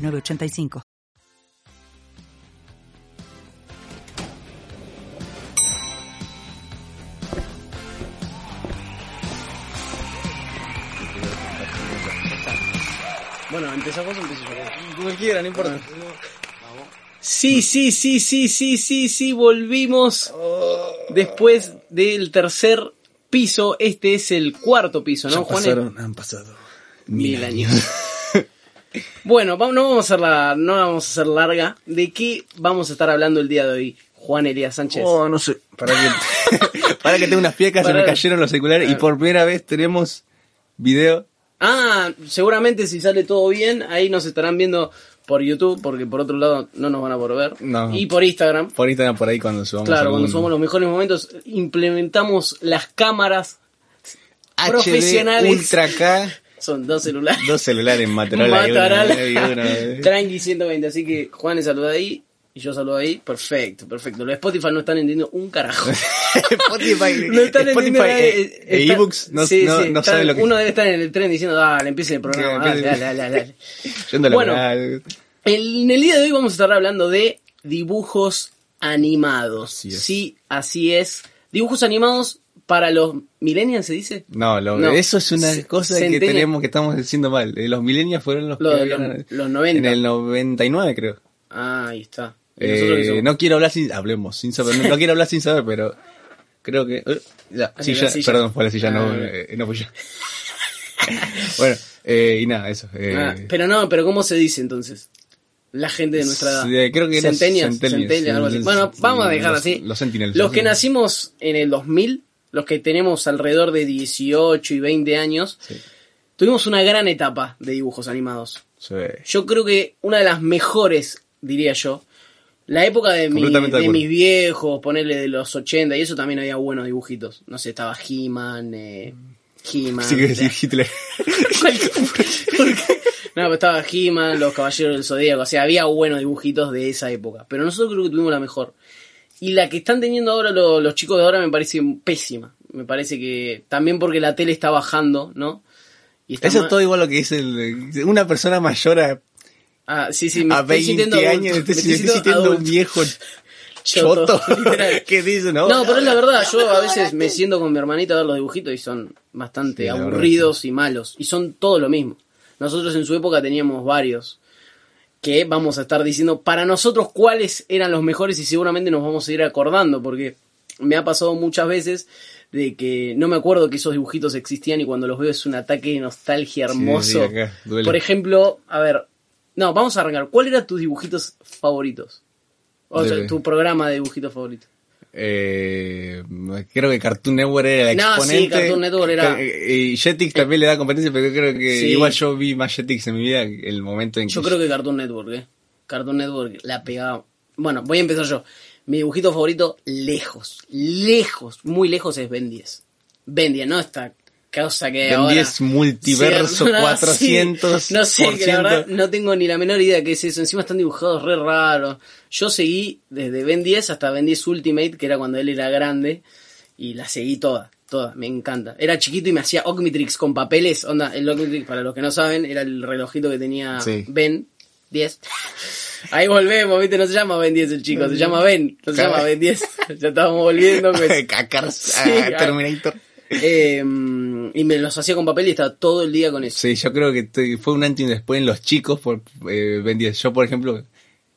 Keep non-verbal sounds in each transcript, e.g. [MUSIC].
906985. Bueno, ¿empezamos o empiezo yo? Como quiera, no importa. Sí, sí, sí, sí, sí, sí, sí, volvimos después del tercer piso. Este es el cuarto piso, ¿no, Juan? han pasado Mil años. Bueno, vamos, no vamos a hacerla, no la vamos a hacer larga. ¿De qué vamos a estar hablando el día de hoy, Juan Elías Sánchez? Oh, no sé. Para que, [LAUGHS] para que tengo unas piecas, se me cayeron los celulares y por primera vez tenemos video. Ah, seguramente si sale todo bien, ahí nos estarán viendo por YouTube, porque por otro lado no nos van a poder ver. No. Y por Instagram. Por Instagram, por ahí cuando subamos. Claro, algún cuando somos los mejores momentos, implementamos las cámaras HD, profesionales. Ultra K, Son dos celulares. dos celulares [LAUGHS] Motorola. y Motorola. uno, y uno. [LAUGHS] Tranqui 120. Así que Juan le saluda ahí y yo saludo ahí. Perfecto, perfecto. Los Spotify no están entendiendo un carajo. [LAUGHS] Spotify, No están Spotify e, Eh, e no, sí, no, sí, no están- saben lo que Uno debe estar en el tren diciendo, dale, empiece el programa. Dale, dale, dale, Bueno. En el día de hoy vamos a estar hablando de dibujos animados. Así. Sí, así es. Dibujos animados para los millennials, ¿se dice? No, lo- No. eso es una cosa que tenemos que estamos diciendo mal. Eh, Los millennials fueron los Lo que los- los 90. En el 99 creo. Ah, ahí está. ¿Y nosotros qué Eh, no quiero hablar sin hablemos sin saber, no, no quiero hablar sin saber, pero creo que eh, ya, Así, silla, la silla. perdón, fue la silla, no, Ah, eh, no fui yo. [LAUGHS] bueno, eh, y nada, eso. Ah, pero no, pero ¿cómo se dice entonces? La gente de nuestra edad. Sí, creo que los centennials, algo así. los- Bueno, vamos a dejar los- así. los sentinels, Los los que nacimos en el 2000, los que tenemos alrededor de 18 y 20 años, Sí. tuvimos una gran etapa de dibujos animados. sí. Yo creo que una de las mejores, diría yo, la época de, mi- de mis viejos, ponerle de los 80 y eso también había buenos dibujitos. No sé, estaba He-Man, eh, He-Man. Sí que decir Hitler. [LAUGHS] No, pero estaba He-Man, los Caballeros del Zodíaco, o sea, había buenos dibujitos de esa época. Pero nosotros creo que tuvimos la mejor. Y la que están teniendo ahora lo- los chicos de ahora me parece pésima. Me parece que también porque la tele está bajando, ¿no? Y está Eso es todo igual lo que dice el- una persona mayor a, Ah, sí, sí, me a estoy 20 sintiendo adulto, años, me estoy, sintiendo adulto. un viejo [LAUGHS] Choto, [LAUGHS] [LAUGHS] que dice, no, No, pero es la verdad, yo a veces me siento con mi hermanita a ver los dibujitos y son bastante Sí, aburridos y malos. Y son todo lo mismo. Nosotros en su época teníamos varios que vamos a estar diciendo para nosotros cuáles eran los mejores y seguramente nos vamos a ir acordando porque me ha pasado muchas veces de que no me acuerdo que esos dibujitos existían y cuando los veo es un ataque de nostalgia hermoso. sí, acá, duele. Por ejemplo, a ver, no, vamos a arrancar. ¿Cuál eran tus dibujitos favoritos? O sea, tu programa de dibujitos favorito. Eh, creo que Cartoon Network era el No, sí, exponente. Cartoon Network era- Eh, Y Jetix también le da competencia, pero yo creo que Sí. igual yo vi más Jetix en mi vida el momento en que... Yo creo que Cartoon Network, ¿eh? Cartoon Network la pegaba. Bueno, voy a empezar yo. Mi dibujito favorito, lejos, lejos, muy lejos es Ben 10. Ben 10, no esta cosa que Ben ahora... 10 multiverso [LAUGHS] Sí, no, 400 sí. No sé, que la verdad no tengo ni la menor idea qué es eso. Encima están dibujados re raros. Yo seguí desde Ben 10 hasta Ben 10 Ultimate, que era cuando él era grande, y la seguí toda, toda, me encanta. Era chiquito y me hacía Omnitrix con papeles. Onda, el Omnitrix, para los que no saben, era el relojito que tenía Sí. Ben 10. [LAUGHS] Ahí volvemos, viste, no se llama Ben 10 el chico, se llama Ben, no se llama Ben 10. [LAUGHS] Ya estábamos volviendo. pues. a Cars, Sí, a a- Terminator. Eh, y me los hacía con papel y estaba todo el día con eso. Sí, yo creo que te- fue un antes y un después en los chicos por eh, Ben 10. Yo, por ejemplo,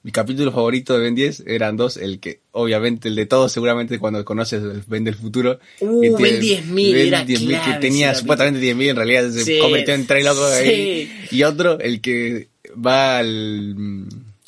mi capítulo favorito de Ben 10 eran dos. El que, obviamente, el de todos, seguramente cuando conoces el Ben del futuro. Uh, que Ben 10.000, Ben era 10.000, clave que tenía supuestamente 10.000, en realidad se Sí, convirtió en tres locos ahí. sí. Y otro, el que va al,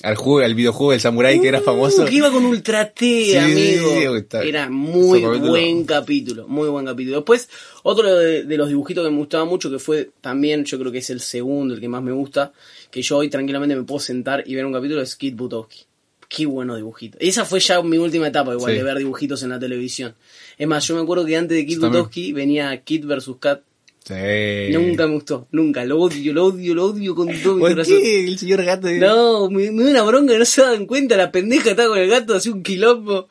al juego, al videojuego del Samurai que era famoso. Uh, que iba con Ultra T, Sí, amigo. sí, Era muy capítulo. buen capítulo, muy buen capítulo. Después, otro de, de los dibujitos que me gustaba mucho, que fue también, yo creo que es el segundo, el que más me gusta, que yo hoy tranquilamente me puedo sentar y ver un capítulo, es Kid Butowski. Qué bueno dibujito. Esa fue ya mi última etapa, igual, de ver dibujitos en la televisión. Es más, yo me acuerdo que antes de Kid. Butowski venía Kid vs. Cat. Sí. Nunca me gustó, nunca. Lo odio, lo odio, lo odio con todo mi ¿Por corazón. qué? El señor gato. No, me, me da una bronca, no se dan cuenta, la pendeja está con el gato, hace un quilombo.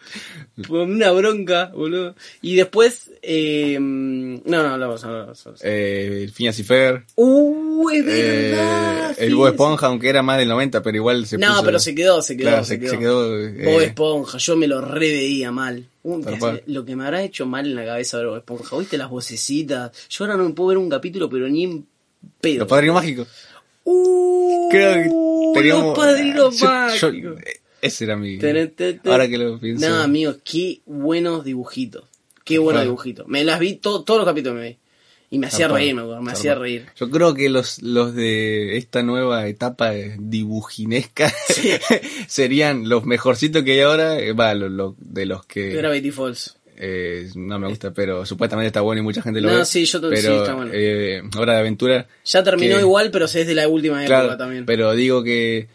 Una bronca, boludo. Y después, eh, no, no, hablamos, hablamos. hablamos. Eh, Phineas y Fer. Uh, es Eh, verdad. el Bob. Esponja, aunque era más del 90, pero igual se No, puso- pero se quedó, se quedó, Claro, se, se- quedó. se quedó, eh, Bob Esponja, yo me lo reveía mal. Un- lo que me habrá hecho mal en la cabeza Bob Esponja, ¿viste las vocecitas? Yo ahora no me puedo ver un capítulo, pero ni en pedo. Los Padrinos Mágicos. Uh, Creo que teníamos... los padrinos yo- mágicos. ese era mi... Ahora que lo pienso. No, amigo, qué buenos dibujitos. Qué buenos dibujitos. Me las vi, to- todos los capítulos me vi. Y me hacía reír, me hacía reír. Yo creo que los, los de esta nueva etapa dibujinesca [LAUGHS] serían los mejorcitos que hay ahora, eh, va, lo- lo- de los que Gravity Falls. eh, no me gusta, pero supuestamente está bueno y mucha gente lo No, ve. sí, yo t- sí, pero, está bueno. eh, Hora de Aventura, Ya terminó que- igual, pero es de la última época también. pero digo que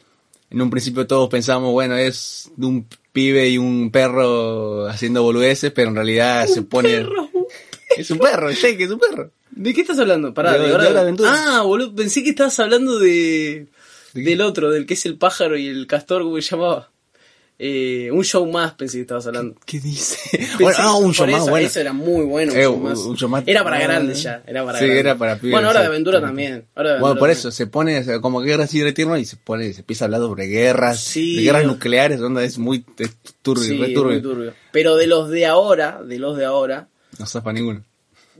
en un principio todos pensábamos, bueno, es de un pibe y un perro haciendo boludeces, pero en realidad se pone... Perro. [LAUGHS] Es un perro, Jake, es un perro. ¿De qué estás hablando? Pará, De- de, de Aventura. Ah, boludo, pensé que estabas hablando de... Del otro, del que es el pájaro y el castor, ¿cómo se llamaba? Eh, un show más pensé que estabas hablando. ¿Qué dice? [LAUGHS] Bueno, ah, un show más eso, bueno. Eso era muy bueno. Un Eh, show más. un show más- Era para grandes ya. Era para sí, grandes. era para pibes, Bueno, ahora de aventura también. De Bueno, por también. eso, se pone como guerra retierno y se pone, se empieza a hablar sobre guerras, Sí, de guerras nucleares, donde es muy turbio, Sí, es turbio. muy turbio. Pero de los de ahora, de los de ahora, No zafa ninguno.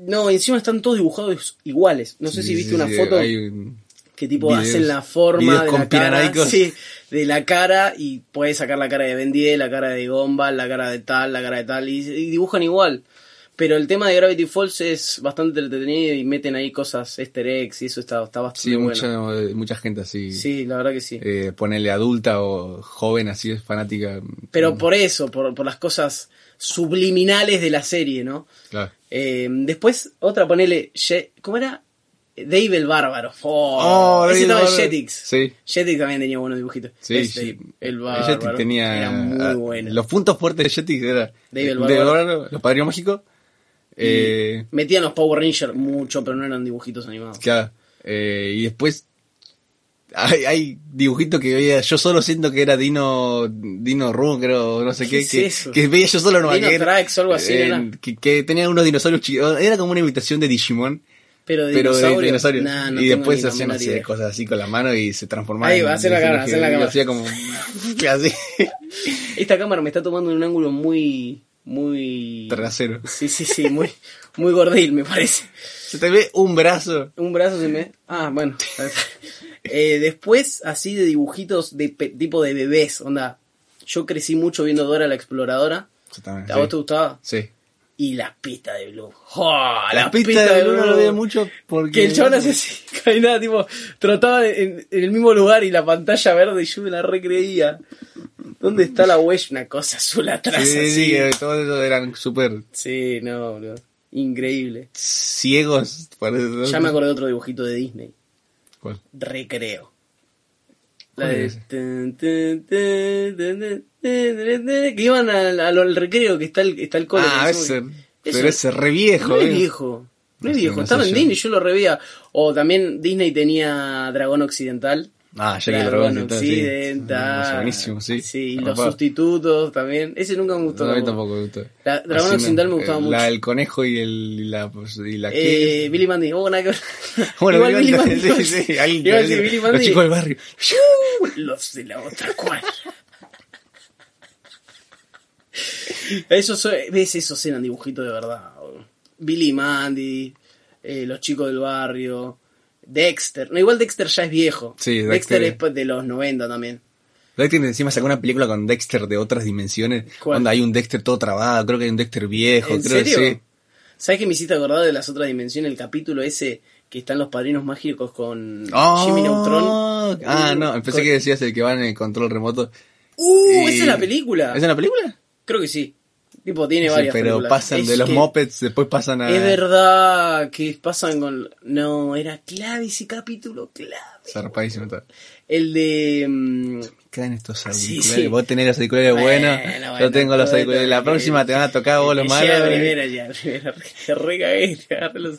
No, encima están todos dibujados iguales. No sé si viste una foto un- que tipo videos- hacen la forma de la cara, sí, de la cara y puedes sacar la cara de Ben 10, la cara de Gumball, la cara de tal, la cara de tal y, y dibujan igual. Pero el tema de Gravity Falls es bastante entretenido y meten ahí cosas easter eggs y eso está, está bastante Sí, bueno. mucha, mucha gente así, Sí, la verdad que sí. eh, ponele adulta o joven así, es fanática. Pero por eso, por, por las cosas subliminales de la serie, ¿no? Claro. Eh, después, otra, ponele. ¿Cómo era? Dave el Bárbaro. Oh, Oh, ese Dave estaba en. Jetix. Sí. Jetix también tenía buenos dibujitos. Sí, Es sí. Dave el El Bárbaro. Jetix tenía Era muy ah, bueno. los puntos fuertes de Jetix era Dave el eh, Bárbaro. Bárbaro, los padrinos mágicos, eh, Metían los Power Rangers mucho, pero no eran dibujitos animados. Claro. Eh, y después hay, hay dibujitos que veía, yo solo siento que era Dino, Dino Run, creo, no sé ¿Qué qué, es que, eso? que veía yo solo en Dino Tracks o algo así, eh, ¿era? que, que tenía unos dinosaurios chicos, era como una imitación de Digimon, Pero de pero de dinosaurios. Nah, no y después hacían así, cosas así con la mano y se transformaban. Ahí va, en hacen la cámara, hacen la cámara. Hacía como, [LAUGHS] así, Esta cámara me está tomando en un ángulo muy. Muy. trasero. Sí, sí, sí, muy, muy gordil, me parece. Se te ve un brazo. Un brazo se me. Ah, bueno. Eh, después, así de dibujitos de pe- tipo de bebés, onda. Yo crecí mucho viendo Dora la exploradora. Exactamente, ¿A vos te gustaba? Sí. Y la pista de Blue. ¡Oh, La, pista de Blue no lo veía mucho porque... Que el chabón hacía así, [LAUGHS] caminaba, tipo, trotaba en, en el mismo lugar y la pantalla verde y yo me la recreía. ¿Dónde está la huella? Una cosa azul atrás. Sí, así. sí, que todos esos eran súper Sí, no, boludo. Increíble. ciegos. parece. Ya me acordé de otro dibujito de Disney. ¿Cuál? Recreo. La Que iban al, al- recreo que está el, está el cole. Ah, ese. que- Pero ese re viejo, es eh. viejo. No sé, viejo. no Estaba en yo. Disney, yo lo revía. O también Disney tenía Dragón Occidental. Ah, ya que el dragón. Dragón sí. Occidental. Mm, Buenísimo, sí. Sí, los sustitutos también. Ese nunca me gustó. No, a mí tampoco. me gustó. La- Dragón Occidental me gustaba mucho. La, el conejo y, el, y la... pues, Y la Eh, Billy Mandy. Oh, nada que. [LAUGHS] Bueno, Igual Billy Mandy. [LAUGHS] sí, sí, alguien que decir Los chicos del barrio. [LAUGHS] Los de la otra cuadra. Esos, ves, esos eran dibujitos de verdad. Billy Mandy, eh, los chicos del barrio, Dexter. No, igual Dexter ya es viejo. Sí, Dexter, Dexter- es pues, de los 90 también. Dexter encima sacó una película con Dexter de otras dimensiones. Donde hay un Dexter todo trabado, creo que hay un Dexter viejo. ¿En creo serio? que sí. ¿Sabes que me hiciste acordar de las otras dimensiones? El capítulo ese que están los padrinos mágicos con Oh, Jimmy Neutron. Ah, Uh, no, pensé con- que decías el que va en el control remoto. Uh, Y- esa es la película. ¿Es en la película? Creo que sí. Tipo, tiene Sí, varias pero películas. pasan Es de los mopeds, después pasan a... Es verdad que pasan con... No, era clave ese capítulo, clave. Zarpadísimo todo. El de... mm, Quedan estos Sí, auriculares. sí. Vos tenés los auriculares buenos. Bueno, yo bueno, tengo los auriculares. La próxima te van a tocar vos los [LAUGHS] ya, malos. eh. primera, ya, primera. Te recagué, te [LAUGHS] agarré los...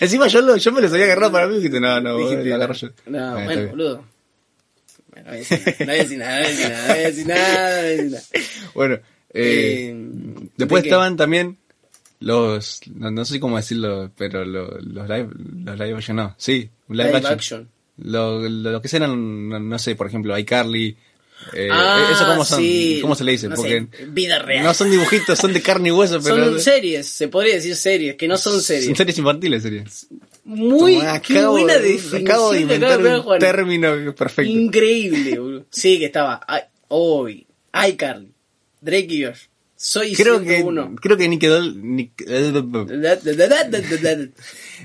Encima yo, lo- yo me los había agarrado para mí y dijiste, no, no, vos Dijiste, lo agarro yo. No, bueno, bien. boludo. Bueno, no voy a decir nada, no voy a decir nada, no voy a decir nada, no voy a decir nada. [LAUGHS] Bueno, eh, Eh, después estaban también los, no, no sé cómo decirlo, pero lo- los live, los live action, no, sí, live, Live action. action. Lo, lo, lo que eran, no, no sé, por ejemplo, iCarly, eh, Ah, eso cómo son, sí. cómo se le dice, No porque sé, vida real. no son dibujitos, son de carne y hueso, pero Son series, se podría decir series, que no son series. son series infantiles, series. Muy, Toma, qué acabo- buena Acabo de inventar de un término perfecto. Increíble, boludo. Sí, que estaba hoy, iCarly, Josh. Soy Creo que, 101. creo que Nickelodeon, Nick- [LAUGHS]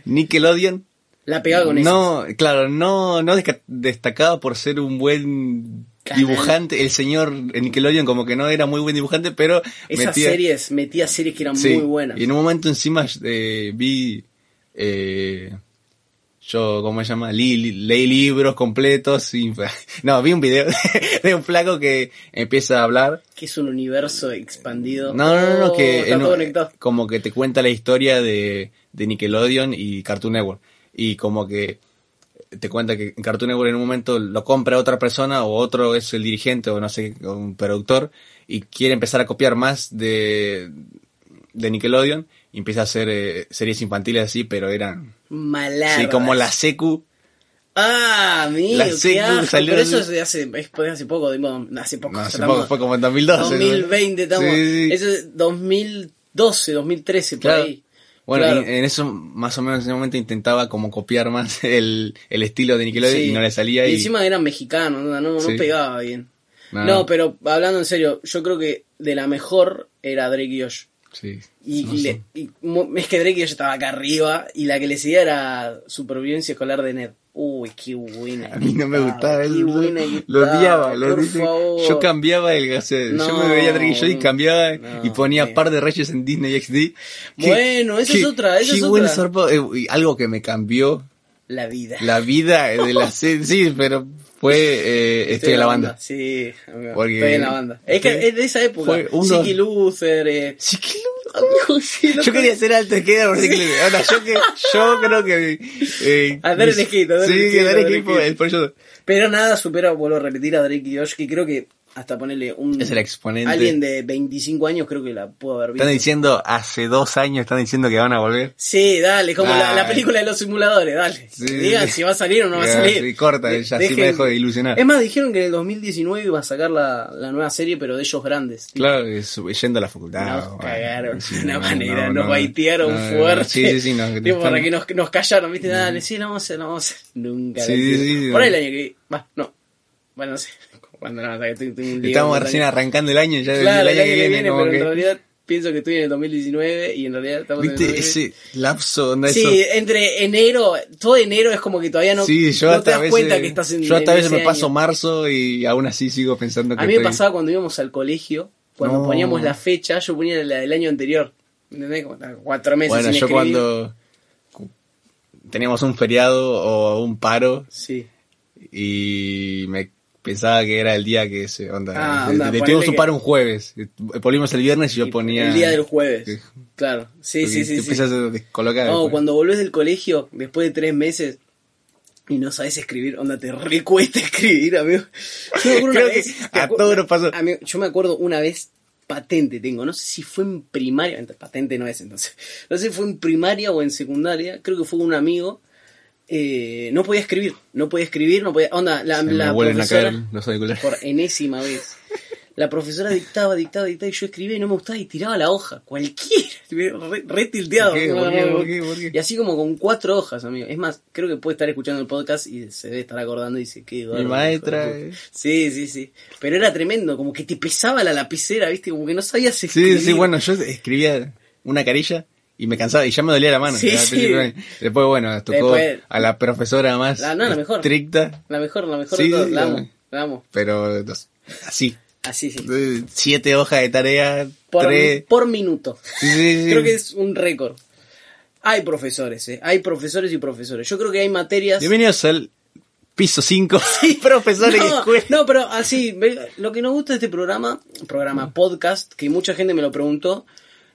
Nickelodeon La pegaba con eso. no, claro, no, no destacaba por ser un buen Canal. dibujante. El señor Nickelodeon como que no era muy buen dibujante, pero Esas metía, series, metía series que eran sí, muy buenas. Y en un momento encima eh, vi, eh, yo, ¿cómo se llama? Li- leí libros completos. Y, [LAUGHS] no, vi un video [LAUGHS] de un flaco que empieza a hablar Que es un universo expandido. no, no, no, no, Oh, que en- conectado. como que te cuenta la historia de, de Nickelodeon y Cartoon Network. Y como que te cuenta que Cartoon Network en un momento lo compra otra persona o otro es el dirigente o no sé, un productor y quiere empezar a copiar más de, de Nickelodeon y empieza a hacer eh, series infantiles así, pero eran... Malardas. Sí, como la Secu. Ah, amigo, La secu salió Pero eso es de hace, es de hace poco, digo, hace poco. No, hace estamos- poco, fue como en 2012. ¿no? 2020, estamos. Sí, sí. Eso es 2012, 2013, por Claro. ahí. Bueno, Claro. y en eso más o menos en ese momento intentaba como copiar más [LAUGHS] el, el estilo de Nickelodeon Sí. y no le salía. Y, encima eran mexicanos, no, no, pegaba bien. No. No. pero hablando en serio, yo creo que de la mejor era Drake y Josh. Sí. Y, No le- y es que Drake y Josh estaba acá arriba y la que le seguía era Supervivencia Escolar de Ned. Uy, qué buena. A mí no me gustaba, él, buena lo odiaba, lo. Yo cambiaba el sea, yo me veía Drake y Josh y cambiaba no, y ponía sí. par de reyes en Disney XD. Bueno, esa es otra, esa qué es buen otra. eh, algo que me cambió La vida. la vida de la [LAUGHS] serie, sí, pero fue eh, estoy en la banda. Sí, amigo, Porque- estoy en la banda. Es que es de esa época. fue uno- Luther, eh, [LAUGHS] Sí, amigo, sí, Yo quería ser alto skate, por que- ahora, yo que yo creo que eh, Andar en en sí, andar en eso Pero nada supera, vuelvo a repetir, a Drake y Josh, que creo que hasta ponerle un... es el exponente. Alguien de 25 años creo que la pudo haber visto. Están diciendo hace dos años están diciendo que van a volver. Sí, dale, como la, película de los simuladores, dale. Sí. Digan si va a salir o no va a salir. sí, corta, De- ya sí me dejo de ilusionar. Es más, dijeron que en el 2019 iba a sacar la, la nueva serie, pero de ellos grandes. Claro, es- yendo a la facultad. Nos bueno, cagaron sí, de una no, manera, no, nos no. baitearon No, no, fuerte. Sí, sí, sí. No, Tipo, para que nos, nos callaron, ¿viste? Dale, sí, la vamos a hacer, la vamos a hacer. Nunca Sí, Por no. ahí el año que va, no. Bueno, no sé. Cuando la vamos a sacar, tengo un Estamos recién arrancando el año, ya Claro, el año que viene, como pero que... en realidad pienso que estoy en el 2019 y en realidad estamos en el ¿Viste 2020. ese lapso donde eso? Sí, entre enero, todo enero es como que todavía no, Sí, yo no hasta te das veces, cuenta que estás en yo hasta a veces me paso año. marzo y aún así sigo pensando que A mí me estoy- pasaba cuando íbamos al colegio, cuando No. poníamos la fecha, yo ponía la del año anterior. ¿Entendés? Como cuatro meses Bueno, sin yo escribir. cuando cu- teníamos un feriado o un paro Sí. y me pensaba que era el día que se onda. Ah, onda, ponele tuvimos un paro un jueves. Volvimos el viernes y yo ponía. El día del jueves. que- Claro. Sí, sí, sí. Te sí. empiezas a descolocar. No, después. cuando volvés del colegio, después de tres meses, y no sabes escribir, onda, te recuesta [LAUGHS] escribir, amigo. Yo me acuerdo una vez- a todos nos pasó. amigo, yo me acuerdo una vez, patente tengo, no sé si fue en primaria, patente no es entonces, no sé si fue en primaria o en secundaria, creo que fue un amigo, eh, no podía escribir, no podía escribir, no podía, onda, la, la profesora, caer auriculares. por enésima vez. La profesora dictaba, dictaba, dictaba y yo escribía y no me gustaba y tiraba la hoja, cualquiera, [LAUGHS] re, re tilteado. ¿Por qué? ¿Por qué? ¿Por qué? ¿Por qué? Y así como con cuatro hojas, amigo. Es más, creo que puede estar escuchando el podcast y se debe estar acordando y dice, qué Mi maestra. eh. puta". Sí, sí, sí. Pero era tremendo, como que te pesaba la lapicera, ¿viste? Como que no sabías Sí, escribir. sí, bueno, yo escribía una carilla y me cansaba y ya me dolía la mano. Sí, sí. Después, bueno, nos tocó Después- a la profesora más La- no, la mejor. estricta, La mejor, la mejor Sí, de todas. sí, La amo, la amo. pero dos- así. Así, sí. Siete hojas de tarea, Por, tres. por minuto. Sí, sí, sí. Creo que es un récord. Hay profesores, ¿eh? Hay profesores y profesores. Yo creo que hay materias... Bienvenidos al piso 5. [LAUGHS] profesores y no, escuela. no, pero así, lo que nos gusta de este programa, programa podcast, que mucha gente me lo preguntó,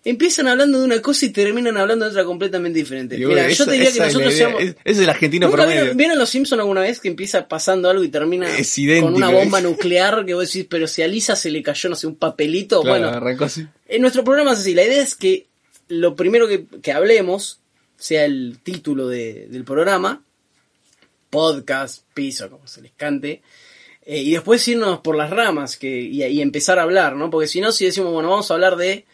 empiezan hablando de una cosa y terminan hablando de otra completamente diferente. Mira, yo te diría que es nosotros seamos... Es, es el argentino ¿Nunca promedio. vieron, vieron los Simpsons alguna vez que empieza pasando algo y termina Es idéntico, con una bomba nuclear que vos decís, pero si a Lisa se le cayó, no sé, un papelito? Claro, bueno, arrancó así. en nuestro programa es así. La idea es que lo primero que, que hablemos sea el título de- del programa, podcast, piso, como se les cante, eh, y después irnos por las ramas que, y, y empezar a hablar, ¿no? Porque si no, si decimos, bueno, vamos a hablar de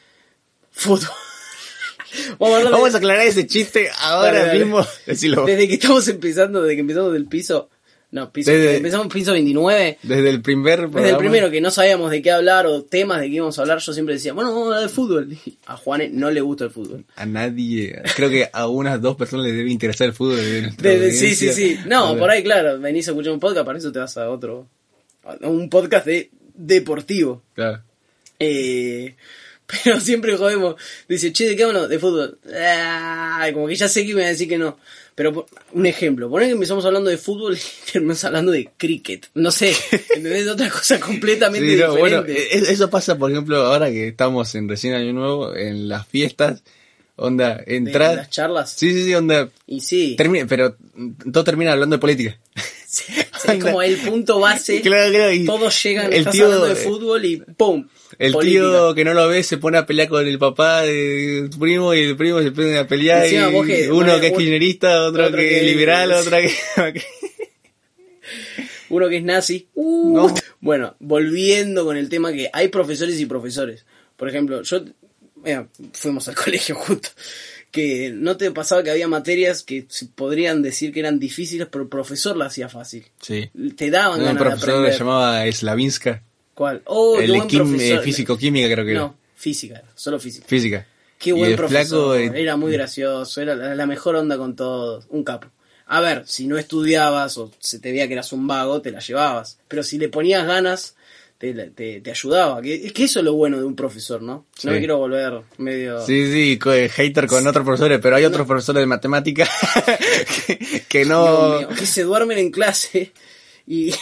fútbol. [LAUGHS] vamos a hablar de- Vamos a aclarar ese chiste ahora mismo. Decilo. desde que estamos empezando, desde que empezamos del piso, no, piso, Desde- empezamos piso 29. Desde el primer Desde el programa. primero que no sabíamos de qué hablar o temas de qué íbamos a hablar, yo siempre decía, bueno, vamos a hablar de fútbol. Y [LAUGHS] a Juanes no le gusta el fútbol. A nadie. Creo que a unas dos personas les debe interesar el fútbol. De De- sí, sí, sí. No, por ahí, claro, venís a escuchar un podcast, para eso te vas a otro. a un podcast de deportivo. Claro. Eh, pero siempre jodemos. Dice, che, ¿de qué hablo? De fútbol. Ay, como que ya sé que me va a decir que no. Pero un ejemplo, poner que empezamos hablando de fútbol y [LAUGHS] terminamos hablando de cricket. No sé, [LAUGHS] ¿entendés? Otra cosa completamente Sí, no, diferente. bueno, e- eso pasa, por ejemplo, ahora que estamos en recién Año Nuevo, en las fiestas, onda, entrar. las charlas. Sí, sí, sí, onda. Y sí, Termina, pero todo termina hablando de política. [LAUGHS] sí, [LAUGHS] es como el punto base. Claro, claro, y Todos llegan, el estás tío- hablando de fútbol y ¡pum! El política. tío que no lo ve se pone a pelear con el papá de tu primo y el primo se pone a pelear Encima y que- uno bueno, que es kirchnerista, otro, otro que, que- es liberal, sí. otra que... [LAUGHS] Uno que es nazi. Uh. No. Bueno, volviendo con el tema que hay profesores y profesores. Por ejemplo, yo. mira, fuimos al [LAUGHS] colegio justo. Que no te pasaba que había materias que se podrían decir que eran difíciles, pero el profesor la hacía fácil. Sí. Te daban Un ganas de profesor aprender. le llamaba Slavinska, ¿Cuál? Oh, el de buen quim- profesor. eh, físico-química creo que era. No, física, solo física. Física. Qué Y buen el profesor, flaco, eh, era muy gracioso, era la, la mejor onda con todos, un capo. A ver, si no estudiabas o se te veía que eras un vago, te la llevabas. Pero si le ponías ganas, te, te, te ayudaba. Que, es que eso es lo bueno de un profesor, ¿no? Sí. No me quiero volver medio... Sí, sí, eh, hater con otros profesores, pero hay otros profesores de matemática [LAUGHS] que, que no... Mío, que se duermen en clase y...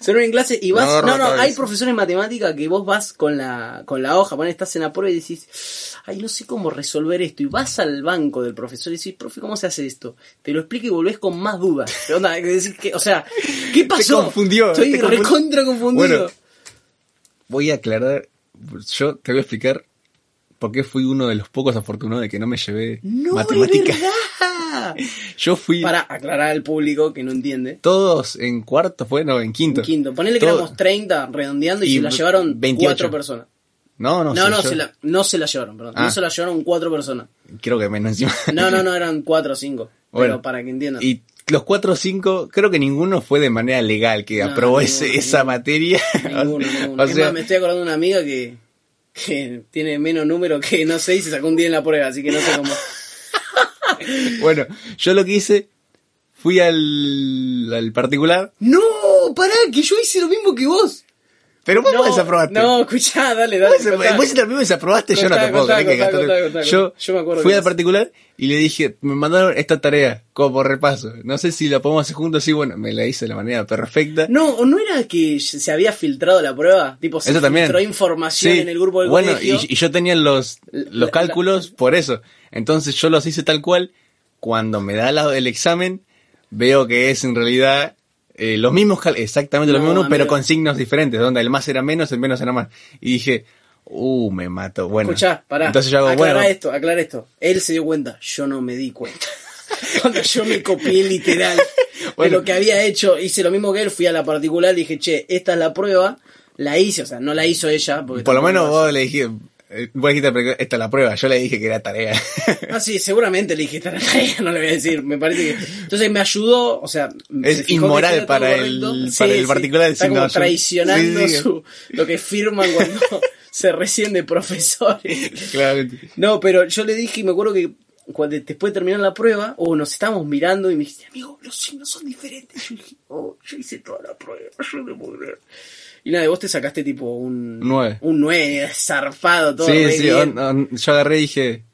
se duermen en clase y vas... No, No, hay profesores de matemática que vos vas con la, con la hoja, pones, estás en la prueba y decís, ay, no sé cómo resolver esto. Y vas al banco del profesor y decís, profe, ¿cómo se hace esto? Te lo explica y volvés con más dudas. Onda, decís que, o sea, ¿qué pasó? confundió, Estoy te recontra confundido. Bueno, voy a aclarar, yo te voy a explicar por qué fui uno de los pocos afortunados de que no me llevé no, matemática. es verdad. [LAUGHS] Yo fui Para aclarar al público que no entiende. todos en cuarto, fue, no, en quinto. En quinto, ponele que Todo- éramos 30 redondeando y, Y se la llevaron 28. cuatro personas. No, no, No, sé, no, yo se la, no se la llevaron, perdón. Ah. No se la llevaron cuatro personas. creo que menos encima. No, no, no, [LAUGHS] eran cuatro o cinco. Bueno, pero para que entiendan. Y los cuatro o cinco, creo que ninguno fue de manera legal que No, aprobó ninguno, ese, esa ninguno. materia. [LAUGHS] Ninguno, ninguno. o es sea, más, me estoy acordando de una amiga que, que tiene menos número que no sé y se sacó un día en la prueba, así que no sé cómo. [LAUGHS] bueno, yo lo que hice, fui al, al particular, ¡No! ¡Pará! Que yo hice lo mismo que vos. Pero vos no, desaprobaste. No, escuchá, dale, dale. Vos, contá. vos también desaprobaste, yo no te puedo creer que Yo, yo me acuerdo fui al particular y le dije, me mandaron esta tarea como por repaso. No sé si la podemos hacer juntos, sí, bueno, me la hice de la manera perfecta. No, ¿o no era que se había filtrado la prueba? Tipo, se Eso también. filtró información Sí. en el grupo del bueno, colegio. y, y yo tenía los, La- los la- cálculos por eso. Entonces yo los hice tal cual. Cuando me da la- el examen, veo que es en realidad eh, los mismos, exactamente los No, mismos, pero con signos diferentes. Donde el más era menos, el menos era más. Y dije, uh, me mato. Bueno, Escuchá, pará. entonces yo hago, aclara bueno, esto, aclara esto. Él se dio cuenta, yo no me di cuenta. [LAUGHS] Cuando yo me copié literal [LAUGHS] de lo que había hecho, hice lo mismo que él, fui a la particular, dije, che, esta es la prueba, la hice, o sea, no la hizo ella. Porque por lo menos vos le dijiste, vos dijiste, esta es la prueba. Yo le dije que era tarea. [LAUGHS] Ah, sí, seguramente le dije, esta era la tarea, [LAUGHS] no le voy a decir, me parece que... Entonces me ayudó, o sea... Es inmoral para el- para el particular Está decir, como traicionando Sí, sí. su, lo que firman cuando [LAUGHS] se recién de profesores. Claramente. No, pero yo le dije y me acuerdo que cuando después de terminar la prueba, o nos estábamos mirando y me dijiste, amigo, los signos son diferentes. Yo dije, oh, yo hice toda la prueba, yo no puedo creer. Y nada, vos te sacaste tipo un Nueve. Un 9, zarpado, todo Sí, sí, bien. on- on- yo agarré y dije,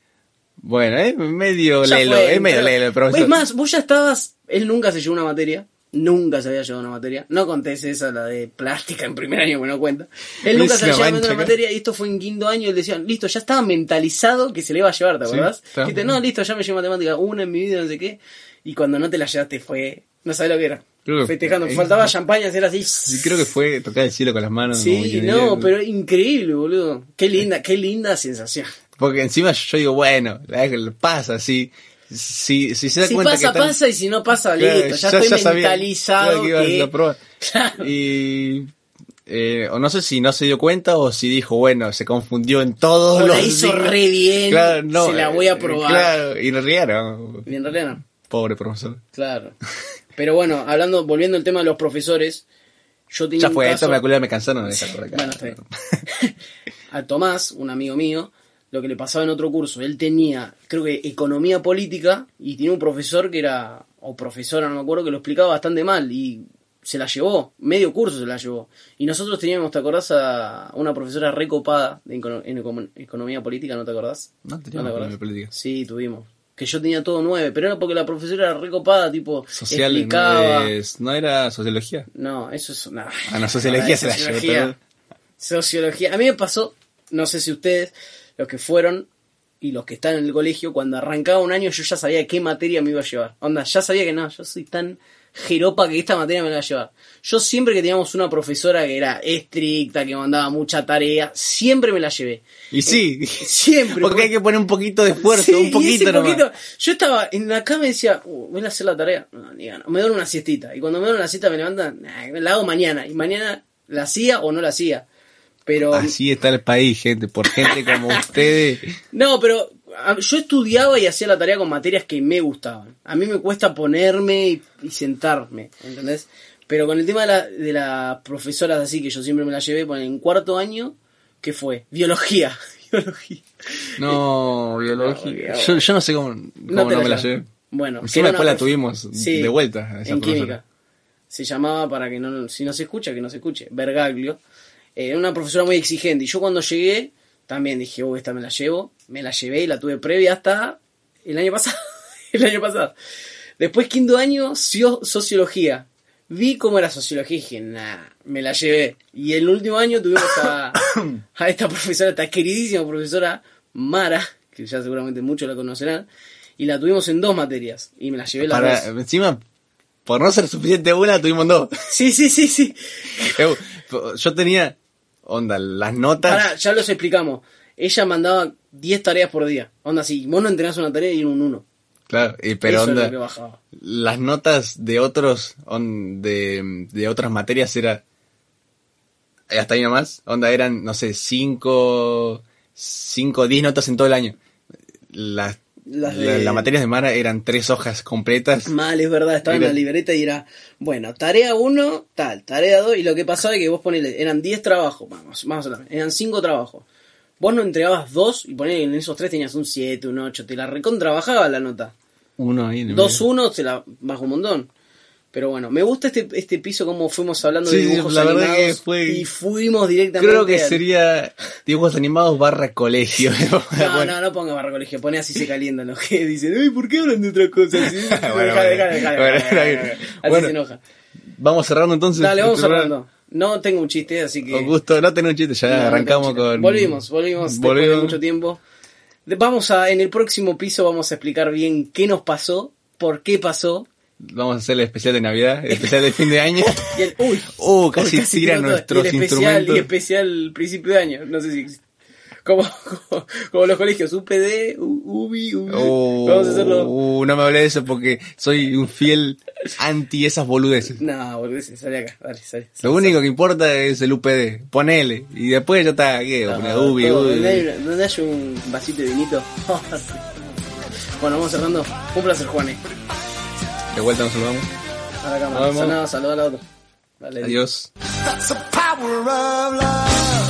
bueno, es medio Ya lelo, es medio pero- lelo el profesor. Es más, vos ya estabas. Él nunca se llevó una materia. Nunca se había llevado una materia. No contés esa, la de plástica en primer año, que no cuenta. Él nunca se había llevado mancha una materia y esto fue en quinto año. Y él decía, listo, ya estaba mentalizado que se le iba a llevar, ¿te Sí, acordás? estaba- Dijiste, no, listo, ya me llevo matemática una en mi vida, no sé qué. Y cuando no te la llevaste fue. No sabés lo que era. Creo que- Festejando. eh, Faltaba champaña, hacer así. Sí, creo que fue tocar el cielo con las manos. Sí, no, pero increíble, boludo. Qué linda, qué linda sensación. Porque encima yo digo, bueno, pasa así. Si, si se da Si cuenta pasa, que están- pasa, y si no pasa, Claro, listo. Ya, estoy mentalizado claro que iba a que... la prueba. [LAUGHS] Claro. Y eh, o no sé si no se dio cuenta o si dijo, bueno, se confundió en todos O los la hizo re bien, Claro, no, se la voy a eh, probar. Claro, y en realidad no. Y en realidad no. Pobre profesor. Claro. [LAUGHS] Pero bueno, hablando, volviendo al tema de los profesores, yo tenía Ya un fue, caso- esto me cansaron de dejar por acá. Bueno, está bien. [LAUGHS] a Tomás, un amigo mío, lo que le pasaba en otro curso, él tenía, creo que economía política, y tenía un profesor que era, o profesora, no me acuerdo, que lo explicaba bastante mal, y se la llevó, medio curso se la llevó. Y nosotros teníamos, ¿te acordás? A una profesora recopada en econo- economía política, ¿no te acordás? No te teníamos economía política. Sí, tuvimos. Que yo tenía todo nueve, pero era porque la profesora era recopada, tipo, Social, explicaba. no, es- no era sociología. No, eso es una. Ah, no, sociología se la llevó. Sociología. A mí me pasó, no sé si ustedes, los que fueron y los que están en el colegio, cuando arrancaba un año yo ya sabía qué materia me iba a llevar. Onda, ya sabía que no, yo soy tan jeropa que esta materia me la va a llevar. Yo siempre que teníamos una profesora que era estricta, que mandaba mucha tarea, siempre me la llevé. Y sí, Siempre. porque hay que poner un poquito de esfuerzo, Sí, un y poquito ese poquito- Yo estaba en la cama y decía, uh, voy a hacer la tarea. No, ni gana. Me duele una siestita. Y cuando me duele una siesta me levantan, nah, la hago mañana. Y mañana la hacía o no la hacía. Pero. Así está el país, gente, por gente como [LAUGHS] ustedes. No, pero yo estudiaba y hacía la tarea con materias que me gustaban. A mí me cuesta ponerme y, y sentarme, ¿entendés? Pero con el tema de, la, de las profesoras así, que yo siempre me la llevé, poner en cuarto año, ¿qué fue? Biología. [LAUGHS] Biología. No, [LAUGHS] biología. Yo, yo no sé cómo, cómo no, me la llevé. Bueno, después la tuvimos Sí, de vuelta. esa en profesora. química. Se llamaba, para que no, si no se escucha, que no se escuche, Bergaglio. Eh, Era una profesora muy exigente. Y yo cuando llegué, también dije, oh, esta me la llevo. Me la llevé y la tuve previa hasta el año pasado. [LAUGHS] el año pasado. Después, quinto año, cio- sociología. Vi cómo era sociología y dije, nah, me la llevé. Y el último año tuvimos a, [COUGHS] a esta profesora, esta queridísima profesora Mara, que ya seguramente muchos la conocerán, y la tuvimos en dos materias. Y me la llevé las Para, dos. encima, por no ser suficiente una, tuvimos dos. Sí, sí, sí, sí. [LAUGHS] Yo tenía, onda, las notas. Pará, ya los explicamos. Ella mandaba 10 tareas por día. Onda, si vos no entrenás una tarea y un 1. Claro, y, pero Eso onda, lo que bajaba. las notas de otros, on- de, de otras materias era, hasta ahí nomás, onda eran, no sé, cinco, cinco, diez notas en todo el año. Las, Las la- de- materias de Mara eran tres hojas completas. Mal, es verdad, estaba en la libreta y era, bueno, tarea 1, tal, tarea 2, y lo que pasaba es que vos ponele, eran 10 trabajos, vamos, ver, eran 5 trabajos. Vos no entregabas 2 y ponele en esos 3 tenías un 7, un 8, te la recontrabajaba la nota. Uno ahí en el 2, medio. 1 te la baja un montón. Pero bueno, me gusta este, este piso como fuimos hablando Sí, de dibujos la verdad animados que fue- y fuimos directamente Creo que al- sería dibujos animados barra colegio. [LAUGHS] No, Bueno, no, no ponga barra colegio, pone así se calientan los que dicen, ay, ¿por qué hablan de otra cosa? Así Bueno. se enoja. Vamos cerrando entonces. Dale, vamos cerrando. No tengo un chiste, así que... Con gusto, no tengo un chiste, ya No, arrancamos chiste. con... Volvimos, volvimos después de Volvimos. mucho tiempo. Vamos a, en el próximo piso vamos a explicar bien qué nos pasó, por qué pasó. Vamos a hacer el especial de Navidad, el especial de fin de año. [LAUGHS] Y el, uy, [LAUGHS] Uh, casi uy, tira todo. nuestros Y el especial, instrumentos. Y especial principio de año, no sé si. Como, [LAUGHS] como, como los colegios, UPD, UBI, UBI. Uh, Vamos a hacerlo. uh, no me hablé de eso porque soy un fiel anti esas boludeces. No, boludo, sale acá, dale, sale. Lo único que importa es el UPD. Ponele. Y después ya está. ¿Qué? No, Ponele ubi, todo, ubi. Donde hay, una- un vasito de vinito. bueno, vamos cerrando. Un placer, Juanes. De vuelta nos saludamos. A la cámara. Saluda, saluda a la otra. Dale, Adiós. That's the power of love.